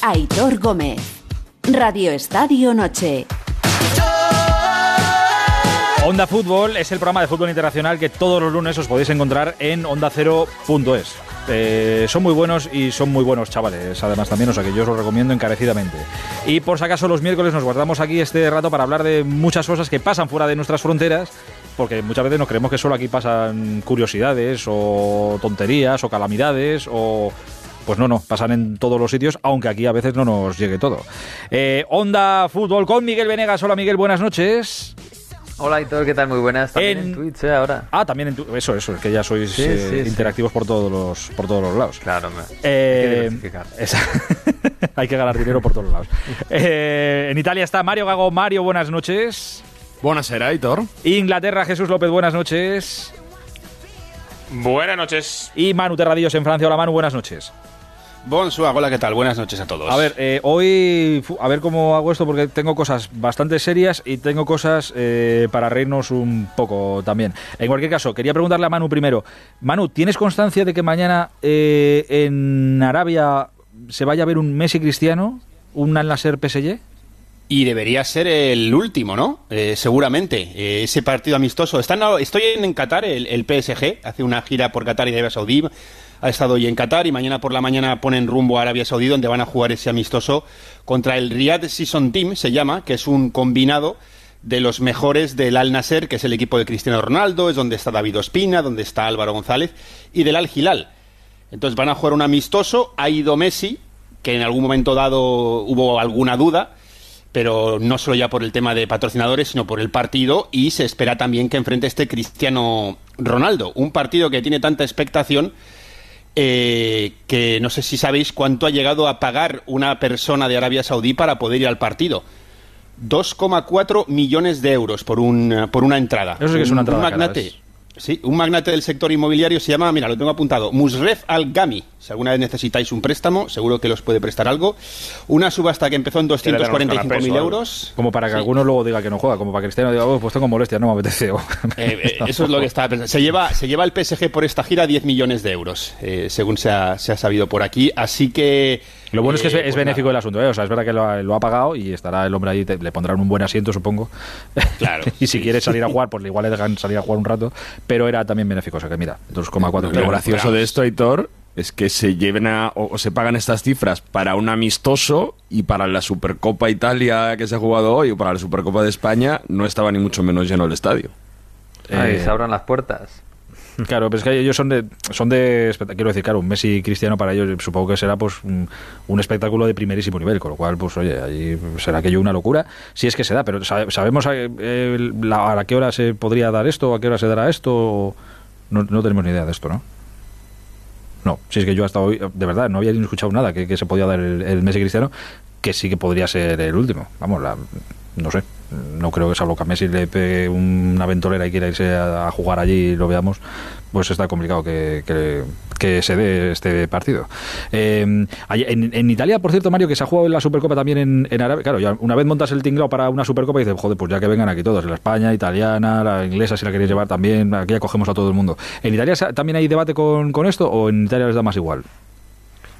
Aitor Gómez. Radio Estadio Noche. Onda Fútbol es el programa de fútbol internacional que todos los lunes os podéis encontrar en ondacero.es. Eh, son muy buenos y son muy buenos chavales, además también, o sea que yo os lo recomiendo encarecidamente. Y por si acaso los miércoles nos guardamos aquí este rato para hablar de muchas cosas que pasan fuera de nuestras fronteras, porque muchas veces nos creemos que solo aquí pasan curiosidades o tonterías o calamidades o pues no, no, pasan en todos los sitios, aunque aquí a veces no nos llegue todo. Eh, Onda Fútbol con Miguel Venegas. Hola Miguel, buenas noches. Hola Hitor, ¿qué tal? Muy buenas. También en, Twitch ¿eh? ahora. Ah, también en Twitch. Eso, eso, es que ya sois Sí, eh, sí, interactivos por todos los por todos los lados. Claro, me- Eh, hay que diversificar. esa- Hay que ganar dinero por todos lados. Eh, en Italia está Mario Gago. Mario, buenas noches. Buonasera, Aitor. Inglaterra, Jesús López, buenas noches. Buenas noches. Y Manu Terradillos en Francia. Hola Manu, buenas noches. Bonsoir, hola, ¿qué tal? Buenas noches a todos. A ver, eh, hoy, a ver cómo hago esto, porque tengo cosas bastante serias y tengo cosas eh, para reírnos un poco también. En cualquier caso, quería preguntarle a Manu primero. Manu, ¿tienes constancia de que mañana eh, en Arabia se vaya a ver un Messi cristiano, un Al Nasser PSG? Y debería ser el último, ¿no? Eh, seguramente. Eh, ese partido amistoso. Están, estoy en, en Qatar, el, el PSG, hace una gira por Qatar y Arabia Saudí. Ha estado hoy en Qatar y mañana por la mañana ponen rumbo a Arabia Saudí, donde van a jugar ese amistoso contra el Riyadh Season Team, se llama, que es un combinado de los mejores del Al Nasser, que es el equipo de Cristiano Ronaldo, es donde está David Ospina, donde está Álvaro González, y del Al Hilal. Entonces van a jugar un amistoso, ha ido Messi, que en algún momento dado hubo alguna duda, pero no solo ya por el tema de patrocinadores, sino por el partido, y se espera también que enfrente este Cristiano Ronaldo, un partido que tiene tanta expectación eh, que no sé si sabéis cuánto ha llegado a pagar una persona de Arabia Saudí para poder ir al partido. 2,4 millones de euros por, un, por una entrada. Eso sí que es una Un- entrada Un magnate. Sí, un magnate del sector inmobiliario se llama, mira, lo tengo apuntado, Musref Al-Gami. Si alguna vez necesitáis un préstamo, seguro que los puede prestar algo. Una subasta que empezó en 245.000 euros. Como para que Sí. alguno luego diga que no juega, como para que Cristiano diga, "Oh, pues tengo molestias, no me apetece. Eh, eh, eso es lo que estaba pensando. Se lleva, se lleva el PSG por esta gira 10 millones de euros, eh, según se ha, se ha sabido por aquí. Así que. Lo bueno es que es, eh, es pues benéfico el asunto, ¿eh? O sea, es verdad que lo ha, lo ha pagado y estará el hombre ahí, te- le pondrán un buen asiento, supongo. Claro, y si sí, quiere sí. salir a jugar, pues igual le dejan salir a jugar un rato, pero era también benéfico, o sea que mira, 2,4 Lo gracioso de esto, Aitor, es que se lleven a, o, o se pagan estas cifras para un amistoso y para la Supercopa Italia que se ha jugado hoy o para la Supercopa de España no estaba ni mucho menos lleno el estadio. Ay, Eh, se abran las puertas. Claro, pero es que ellos son de, son de, quiero decir, claro, un Messi Cristiano para ellos supongo que será pues un, espectáculo de primerísimo nivel, con lo cual, pues oye, allí será aquello una locura, si es que se da, pero sabe- sabemos a, eh, la- a qué hora se podría dar esto, a qué hora se dará esto, no, no tenemos ni idea de esto, ¿no? No, si es que yo hasta hoy, de verdad, no había ni escuchado nada que, que se podía dar el, el Messi Cristiano, que sí que podría ser el último. Vamos, la, no sé, no creo que salvo que a Messi le pegue una ventolera y quiera irse a, jugar allí y lo veamos, pues está complicado que, que- que se dé este partido. Eh, en, en Italia, por cierto, Mario, que se ha jugado la Supercopa también en, en Arabia, claro, ya una vez montas el tinglao para una Supercopa y dices, joder, pues ya que vengan aquí todos, la España, italiana, la inglesa, si la queréis llevar también, aquí ya cogemos a todo el mundo. ¿En Italia también hay debate con, con esto o en Italia les da más igual?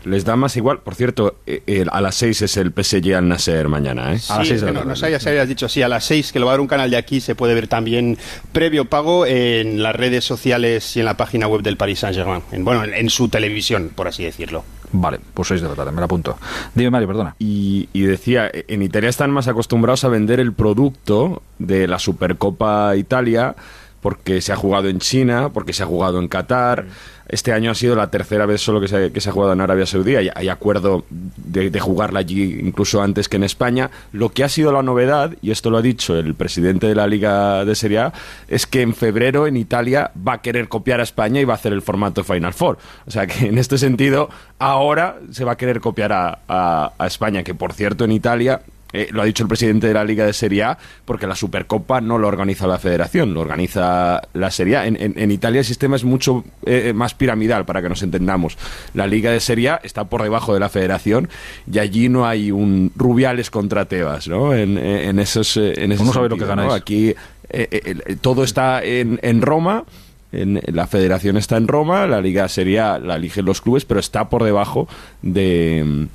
Les da más igual. Por cierto, eh, eh, a las 6 es el PSG al Nasser mañana, ¿eh? A las Sí, seis de la no, tarde. no sabía si habías dicho, sí, a las 6, que lo va a dar un canal de aquí, se puede ver también previo pago en las redes sociales y en la página web del Paris Saint-Germain. En- Bueno, en, en su televisión, por así decirlo. Vale, pues 6 de la tarde, me la apunto. Dime, Mario, perdona. Y, y decía, en Italia están más acostumbrados a vender el producto de la Supercopa Italia porque se ha jugado en China, porque se ha jugado en Qatar. Este año ha sido la tercera vez solo que se, que se ha jugado en Arabia Saudí. Hay, hay acuerdo de, de jugarla allí incluso antes que en España. Lo que ha sido la novedad, y esto lo ha dicho el presidente de la Liga de Serie A, es que en febrero en Italia va a querer copiar a España y va a hacer el formato Final Four. O sea que en este sentido, ahora se va a querer copiar a, a- a España, que por cierto en Italia eh, lo ha dicho el presidente de la Liga de Serie A, porque la Supercopa no lo organiza la Federación, lo organiza la Serie A. En, en- en Italia el sistema es mucho eh, más piramidal, para que nos entendamos. La Liga de Serie A está por debajo de la Federación y allí no hay un Rubiales contra Tebas, ¿no? En, en esos, eh, en ese Uno sabe lo que ganáis. Aquí eh, eh, eh, todo está en, en Roma. En, la federación está en Roma, la liga Serie A la eligen los clubes, pero está por debajo de,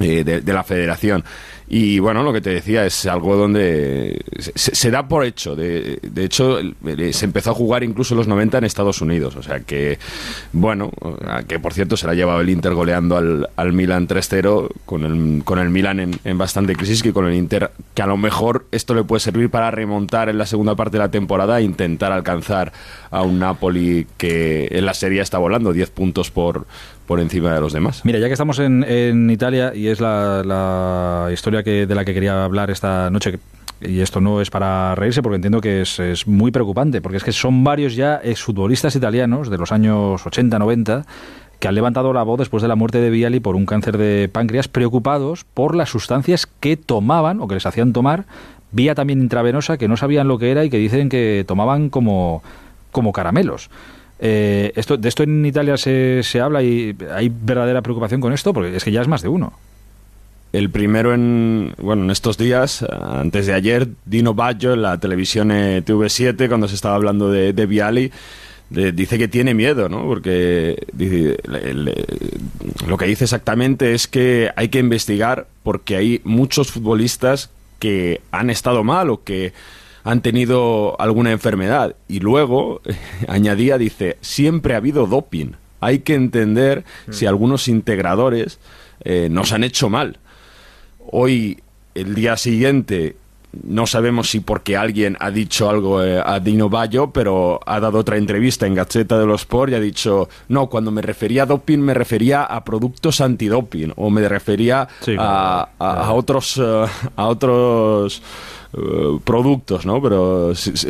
eh, de, de la federación. Y bueno, lo que te decía es algo donde se, da por hecho. De, de hecho, se empezó a jugar incluso en los 90 en Estados Unidos. O sea que, bueno, que por cierto se la ha llevado el Inter goleando al, al Milan 3-0 con el, con el Milan en, en bastante crisis que con el Inter, que a lo mejor esto le puede servir para remontar en la segunda parte de la temporada e intentar alcanzar a un Napoli que en la serie está volando 10 puntos por, por encima de los demás. Mira, ya que estamos en, en Italia y es la, la historia que, de la que quería hablar esta noche, y esto no es para reírse porque entiendo que es, es muy preocupante, porque es que son varios ya exfutbolistas italianos de los años 80, 90 que han levantado la voz después de la muerte de Viali por un cáncer de páncreas, preocupados por las sustancias que tomaban o que les hacían tomar, vía también intravenosa, que no sabían lo que era y que dicen que tomaban como, como caramelos. Eh, esto, ¿De esto en Italia se, se habla y hay verdadera preocupación con esto? Porque es que ya es más de uno. El primero en, bueno, en estos días, antes de ayer, Dino Baggio en la televisión eh, TV7, cuando se estaba hablando de, de Viali, de- dice que tiene miedo, ¿no? Porque dice- le- le- lo que dice exactamente es que hay que investigar porque hay muchos futbolistas que han estado mal o que han tenido alguna enfermedad. Y luego, añadía, dice, siempre ha habido doping. Hay que entender si algunos integradores eh, nos han hecho mal. Hoy, el día siguiente, no sabemos si porque alguien ha dicho algo eh, a Dino Bayo, pero ha dado otra entrevista en Gaceta de los Sport y ha dicho, no, cuando me refería a doping me refería a productos antidoping o me refería Sí, a, a- a otros eh, a otros eh, productos, ¿no? Pero sí- sí,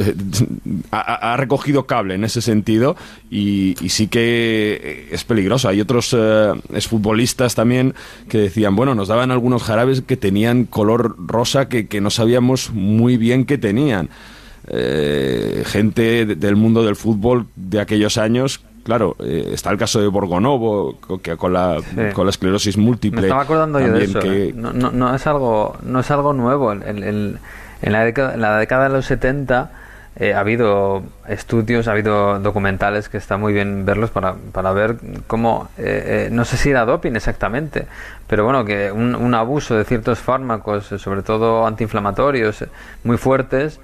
ha, ha recogido cable en ese sentido y, y sí que es peligroso. Hay otros eh, exfutbolistas también que decían, bueno, nos daban algunos jarabes que tenían color rosa que, que no sabíamos muy bien que tenían. Eh, gente de- del mundo del fútbol de aquellos años. Claro, eh, está el caso de Borgonovo, que con la, Sí. con la esclerosis múltiple. Me estaba acordando yo de eso. que- ¿eh? No, no, no es algo, no es algo nuevo. El- el- el- en, la década, de los 70 eh, ha habido estudios, ha habido documentales que está muy bien verlos para, para ver cómo, eh, eh, no sé si era doping exactamente, pero bueno, que un, un abuso de ciertos fármacos, eh, sobre todo antiinflamatorios, eh, muy fuertes,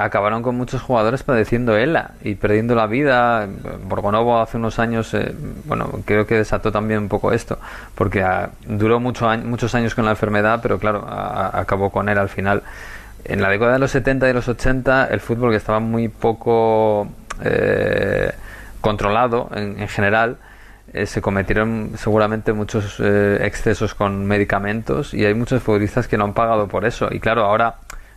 acabaron con muchos jugadores padeciendo ELA y perdiendo la vida. Borgonovo hace unos años, bueno, creo que desató también un poco esto, porque ah, duró mucho muchos años con la enfermedad, pero claro, a- acabó con él al final. En la década de los 70 y los 80, el fútbol que estaba muy poco eh, controlado en, en general, eh, se cometieron seguramente muchos eh, excesos con medicamentos y hay muchos futbolistas que no han pagado por eso. Y claro, ahora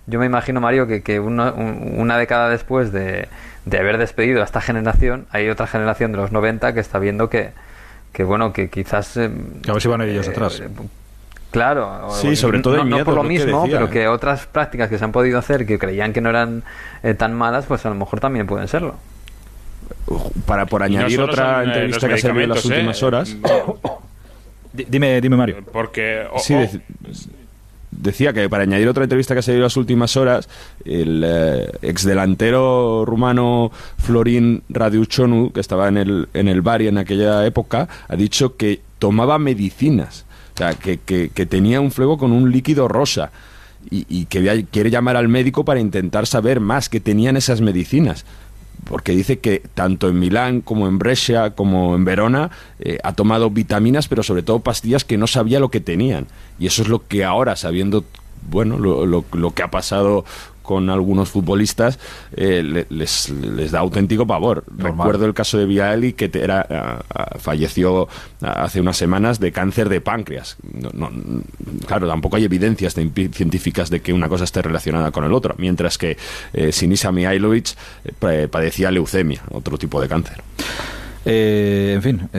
yo me imagino, Mario, que, que una, un- una década después de, de haber despedido a esta generación, hay otra generación de los 90 que está viendo que, que bueno, que quizás... a ver si van ellos atrás. Claro, Sí, sobre todo no, por lo lo que mismo, decía. pero que otras prácticas que se han podido hacer que creían que no eran eh, tan malas, pues a lo mejor también pueden serlo. para por Y no añadir otra son, eh, entrevista que ha salido en las últimas ¿eh? horas. Di- Dime, dime Mario. Porque. Sí, decía que para añadir otra entrevista que ha salido en las últimas horas, el eh, exdelantero rumano Florin Radiuchonu, que estaba en el, en el Bari en aquella época, ha dicho que tomaba medicinas. Que, que- tenía un fuego con un líquido rosa. Y, que quiere llamar al médico para intentar saber más que tenían esas medicinas porque dice que tanto en Milán como en Brescia como en Verona eh, ha tomado vitaminas, pero sobre todo pastillas que no sabía lo que tenían. Y eso es lo que ahora, sabiendo bueno lo, lo- lo que ha pasado con algunos futbolistas, eh, le- les, les da auténtico pavor. Normal. Recuerdo el caso de Viali, que te- era, falleció hace unas semanas de cáncer de páncreas. No- no- claro, tampoco hay evidencias de- científicas de que una cosa esté relacionada con el otro, mientras que eh, Sinisa Mihailovic eh, pa- padecía leucemia, otro tipo de cáncer. Eh, en fin,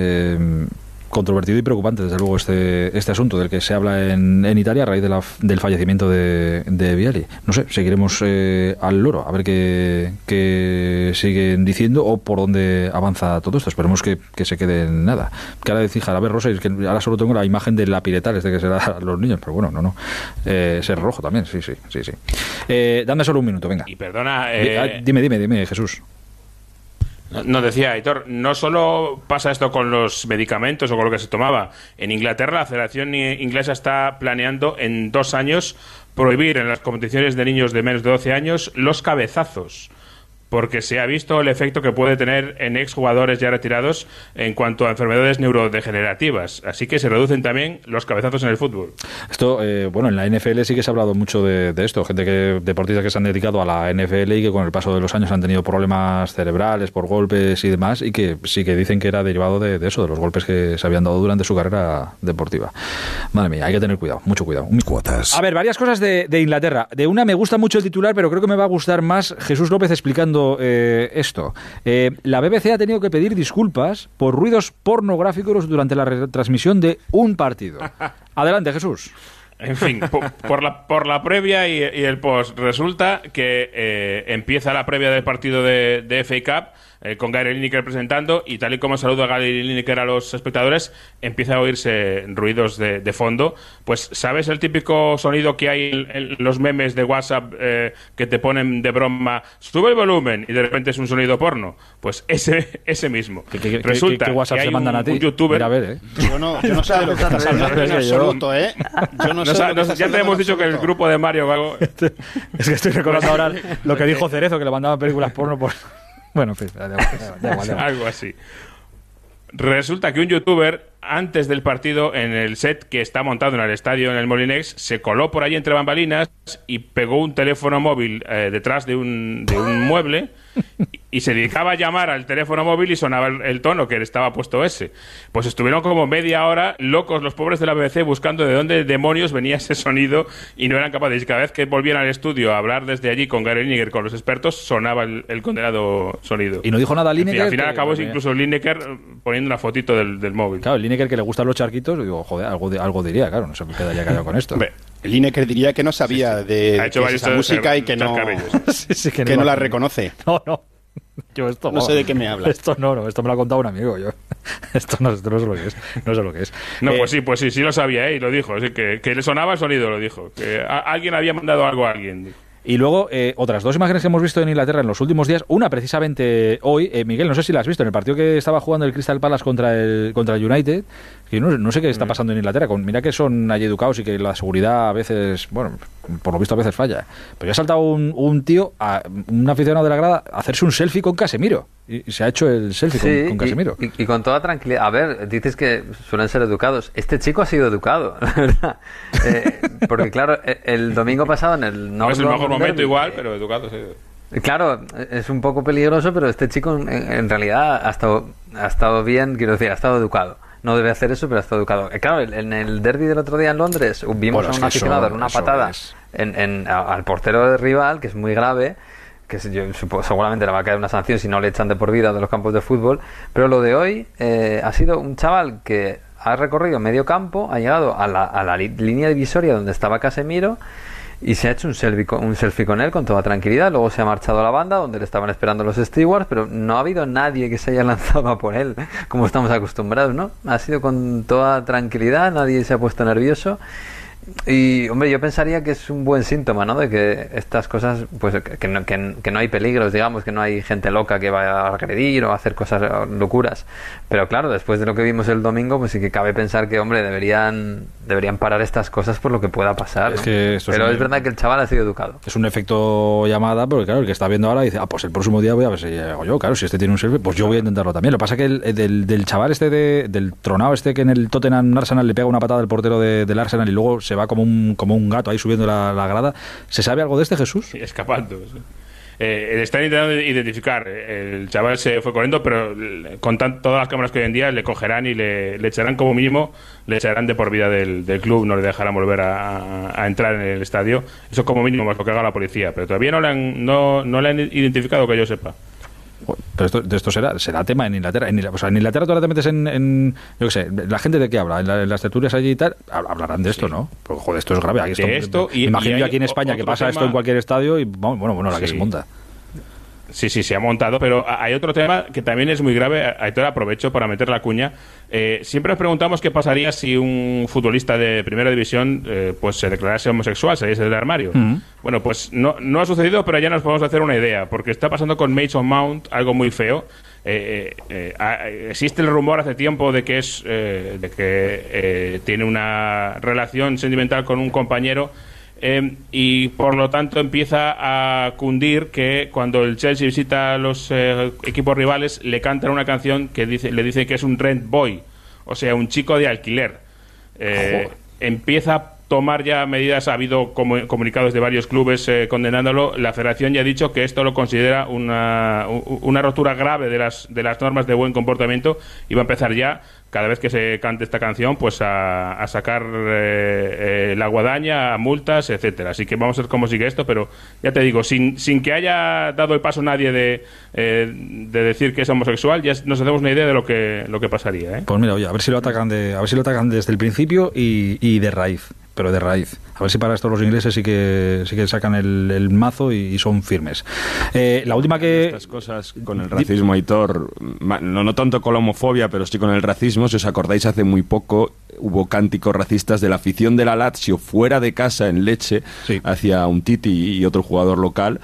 controvertido y preocupante, desde luego, este, este asunto del que se habla en, en Italia a raíz de la- del fallecimiento de, de Viali. No sé, seguiremos eh, al loro, a ver qué, qué siguen diciendo o por dónde avanza todo esto. Esperemos que, que se quede en nada. Que ahora decir Jarabe Rosa, y es que ahora solo tengo la imagen de la piretal, este que será a los niños, pero bueno, no, no. Eh, ser rojo también, sí, sí, sí, sí. Eh, dame solo un minuto, venga. Y perdona. Ah, eh, Dime, dime, dime, Jesús. Nos decía Aitor, no solo pasa esto con los medicamentos o con lo que se tomaba. En Inglaterra, la Federación Inglesa está planeando en dos años prohibir en las competiciones de niños de menos de 12 años los cabezazos porque se ha visto el efecto que puede tener en exjugadores ya retirados en cuanto a enfermedades neurodegenerativas. Así que se reducen también los cabezazos en el fútbol. Esto, eh, bueno, en la NFL sí que se ha hablado mucho de, esto. Gente que, deportistas que se han dedicado a la NFL y que con el paso de los años han tenido problemas cerebrales por golpes y demás y que sí que dicen que era derivado de, eso, de los golpes que se habían dado durante su carrera deportiva. Madre mía, hay que tener cuidado, mucho cuidado. Cuotas. A ver, varias cosas de, de Inglaterra. De una me gusta mucho el titular, pero creo que me va a gustar más Jesús López explicando eh, esto. Eh, la BBC ha tenido que pedir disculpas por ruidos pornográficos durante la retransmisión de un partido. Adelante, Jesús. En fin, por, la, por la previa y, el post, resulta que eh, empieza la previa del partido de, de FA Cup eh, con Gary Lineker presentando y tal y como saludo a Gary Lineker a los espectadores, empieza a oírse ruidos de, fondo. Pues, ¿sabes el típico sonido que hay en, los memes de WhatsApp eh, que te ponen de broma, sube el volumen y de repente es un sonido porno? Pues ese, ese mismo. Resulta que WhatsApp se mandan a ti? youtuber... ¿eh? Yo no, yo no sé de lo que estás hablando en absoluto, ¿eh? Yo no sé ya te hemos dicho que el grupo de Mario Gago... es que estoy recordando ahora lo que dijo Cerezo, que le mandaban películas porno por... Bueno, Algo así. Resulta que un youtuber, antes del partido, en el set que está montado en el estadio en el Molinex, se coló por ahí entre bambalinas y pegó un teléfono móvil eh, detrás de un, de un mueble y se dedicaba a llamar al teléfono móvil y sonaba el, tono que estaba puesto ese. Pues estuvieron como media hora locos los pobres de la BBC buscando de dónde demonios venía ese sonido y no eran capaces. Y cada vez que volvían al estudio a hablar desde allí con Gary Lineker, con los expertos, sonaba el, condenado sonido. Y no dijo nada Lineker. al final acabó incluso Lineker poniendo una fotito del, móvil. Claro, Lineker que le gustan los charquitos, digo, joder, algo, algo diría, claro, no se me quedaría callado con esto. Lineker diría que no sabía de, esa música y que no, que no la reconoce. No, no. Yo esto, no sé de qué me habla. Esto no, no, esto me lo ha contado un amigo. Yo. Esto no, esto no sé lo que es. No sé lo que es. No, pues eh, sí, pues sí, sí lo sabía, ¿eh? y lo dijo. Así que, que le sonaba el sonido, lo dijo. Que alguien había mandado algo a alguien. Y luego, eh, otras dos imágenes que hemos visto en Inglaterra en los últimos días. Una, precisamente hoy, eh, Miguel, no sé si la has visto, en el partido que estaba jugando el Crystal Palace contra el, contra el United. Que no, no sé qué está mm. pasando en Inglaterra. Con, mira que son allí educados y que la seguridad a veces, bueno, por lo visto a veces falla. Pero ya ha saltado un, un tío, a, un aficionado de la grada, a hacerse un selfie con Casemiro. Y, se ha hecho el selfie con, Casemiro. Y, con toda tranquilidad. A ver, dices que suelen ser educados. Este chico ha sido educado, la verdad. Eh, porque claro, e, el domingo pasado en el No es el mejor momento igual, pero educado sí. Claro, es un poco peligroso, pero este chico en, realidad ha estado, ha estado bien, quiero decir, ha estado educado no debe hacer eso, pero ha estado educado. Eh, claro, en el derby del otro día en Londres vimos a un aficionado dar una patada en, al portero de rival, que es muy grave, que seguramente le va a caer una sanción si no le echan de por vida de los campos de fútbol. Pero lo de hoy eh, ha sido un chaval que ha recorrido medio campo, ha llegado a la, a la línea divisoria donde estaba Casemiro y se ha hecho un selfie, con, un selfie con él con toda tranquilidad. Luego se ha marchado a la banda donde le estaban esperando los stewards, pero no ha habido nadie que se haya lanzado a por él, como estamos acostumbrados, ¿no? Ha sido con toda tranquilidad, nadie se ha puesto nervioso y, hombre, yo pensaría que es un buen síntoma, ¿no? De que estas cosas, pues, que no, que, no, hay peligros, digamos, que no hay gente loca que vaya a agredir o a hacer cosas locuras. Pero claro, después de lo que vimos el domingo, pues sí que cabe pensar que, hombre, deberían, deberían parar estas cosas por lo que pueda pasar. Pero es, verdad que el chaval ha sido educado. Es un efecto llamada, porque claro, el que está viendo ahora dice, ah, pues el próximo día voy a ver si llego yo. Claro, si este tiene un selfie, pues yo voy a intentarlo también. Lo que pasa es que el, del, del, chaval este, de, del tronado este que en el Tottenham Arsenal le pega una patada al portero del Arsenal y luego se va como un, como un gato ahí subiendo la, grada. ¿Se sabe algo de este Jesús? Escapando. Eh, están intentando identificar. El chaval se fue corriendo, pero con todas las cámaras que hoy en día le cogerán y le, echarán como mínimo, le echarán de por vida del, club, no le dejarán volver a, entrar en el estadio. Eso como mínimo es lo que haga la policía, pero todavía no le han, no, no le han identificado que yo sepa. Pero esto, de esto será, será tema en Inglaterra. En, o sea, en Inglaterra tú ahora te metes en, yo qué sé, la gente de qué habla, en, las tertulias allí y tal, hablarán de esto, ¿no? Porque joder, esto es grave. Aquí esto, y, imagino yo aquí en España que pasa esto en cualquier estadio y bueno, bueno, la que se monta. Sí, sí, se ha montado, pero hay otro tema que también es muy grave. Aitor, aprovecho para meter la cuña. Eh, siempre nos preguntamos qué pasaría si un futbolista de primera división eh, pues se declarase homosexual, saliese del armario. Mm. Bueno, pues no, no ha sucedido, pero ya nos podemos hacer una idea, porque está pasando con Mason Mount algo muy feo eh, eh, eh, existe el rumor hace tiempo de que es de que tiene una relación sentimental con un compañero y por lo tanto empieza a cundir que cuando el Chelsea visita a los equipos rivales le cantan una canción que dice, le dice que es un rent boy, o sea, un chico de alquiler. empieza tomar ya medidas. Ha habido comunicados de varios clubes eh, condenándolo. La Federación ya ha dicho que esto lo considera una, una rotura grave de las, de las normas de buen comportamiento y va a empezar ya cada vez que se cante esta canción, pues a, sacar eh, eh, la guadaña, a multas, etcétera. Así que vamos a ver cómo sigue esto, pero ya te digo, sin, sin que haya dado el paso nadie de, de decir que es homosexual, ya nos hacemos una idea de lo que, lo que pasaría. Pues mira, oye, a ver si lo atacan de, a ver si lo atacan desde el principio y, y de raíz pero de raíz. A ver si para esto los ingleses sí que sí que sacan el, mazo y, son firmes. Eh, la última que... Estas cosas con el racismo, Aitor, no, no tanto con la homofobia, pero sí con el racismo, si os acordáis, hace muy poco hubo cánticos racistas de la afición de la Lazio fuera de casa en Leche hacia un Titi y otro jugador local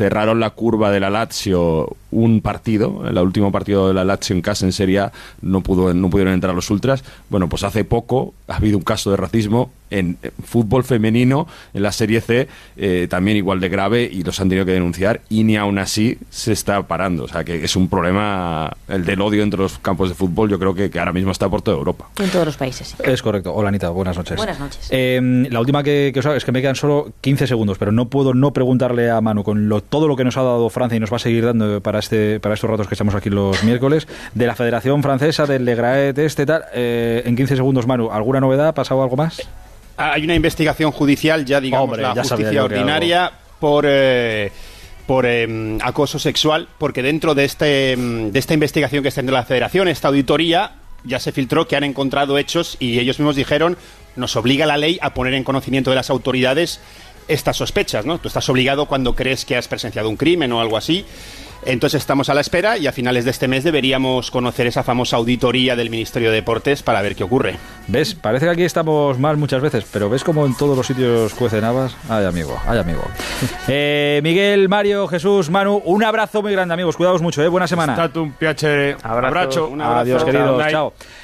cerraron la curva de la Lazio un partido, el último partido de la Lazio en casa en Serie A no, pudo, no pudieron entrar los ultras. Bueno, pues hace poco ha habido un caso de racismo en fútbol femenino, en la Serie C, eh, también igual de grave y los han tenido que denunciar y ni aún así se está parando. O sea, que es un problema, el del odio entre los campos de fútbol, yo creo que, ahora mismo está por toda Europa. En todos los países. Es correcto. Hola Anita, buenas noches. Buenas noches. Em, la última que, os hago es que me quedan solo 15 segundos, pero no puedo no preguntarle a Manu con lo, todo lo que nos ha dado Francia y nos va a seguir dando para este para estos ratos que estamos aquí los miércoles, de la Federación Francesa, del Legraet, este tal. Eh, en 15 segundos, Manu, ¿alguna novedad? ¿Ha pasado algo más? Hay una investigación judicial, ya digamos, la justicia ordinaria, por. Eh, por em, acoso sexual, porque dentro de, este, em, de esta investigación que está en la Federación, esta auditoría, ya se filtró que han encontrado hechos y ellos mismos dijeron, nos obliga la ley a poner en conocimiento de las autoridades estas sospechas, ¿no? Tú estás obligado cuando crees que has presenciado un crimen o algo así. Entonces estamos a la espera y a finales de este mes deberíamos conocer esa famosa auditoría del Ministerio de Deportes para ver qué ocurre. ¿Ves? Parece que aquí estamos mal muchas veces, pero ¿ves como en todos los sitios cuecen habas? Ay, amigo, ay, amigo. Eh, Miguel, Mario, Jesús, Manu, un abrazo muy grande, amigos. Cuidaos mucho, ¿eh? Buena semana. un piacere. Abrazo. Un abrazo. Adiós, queridos. Chao.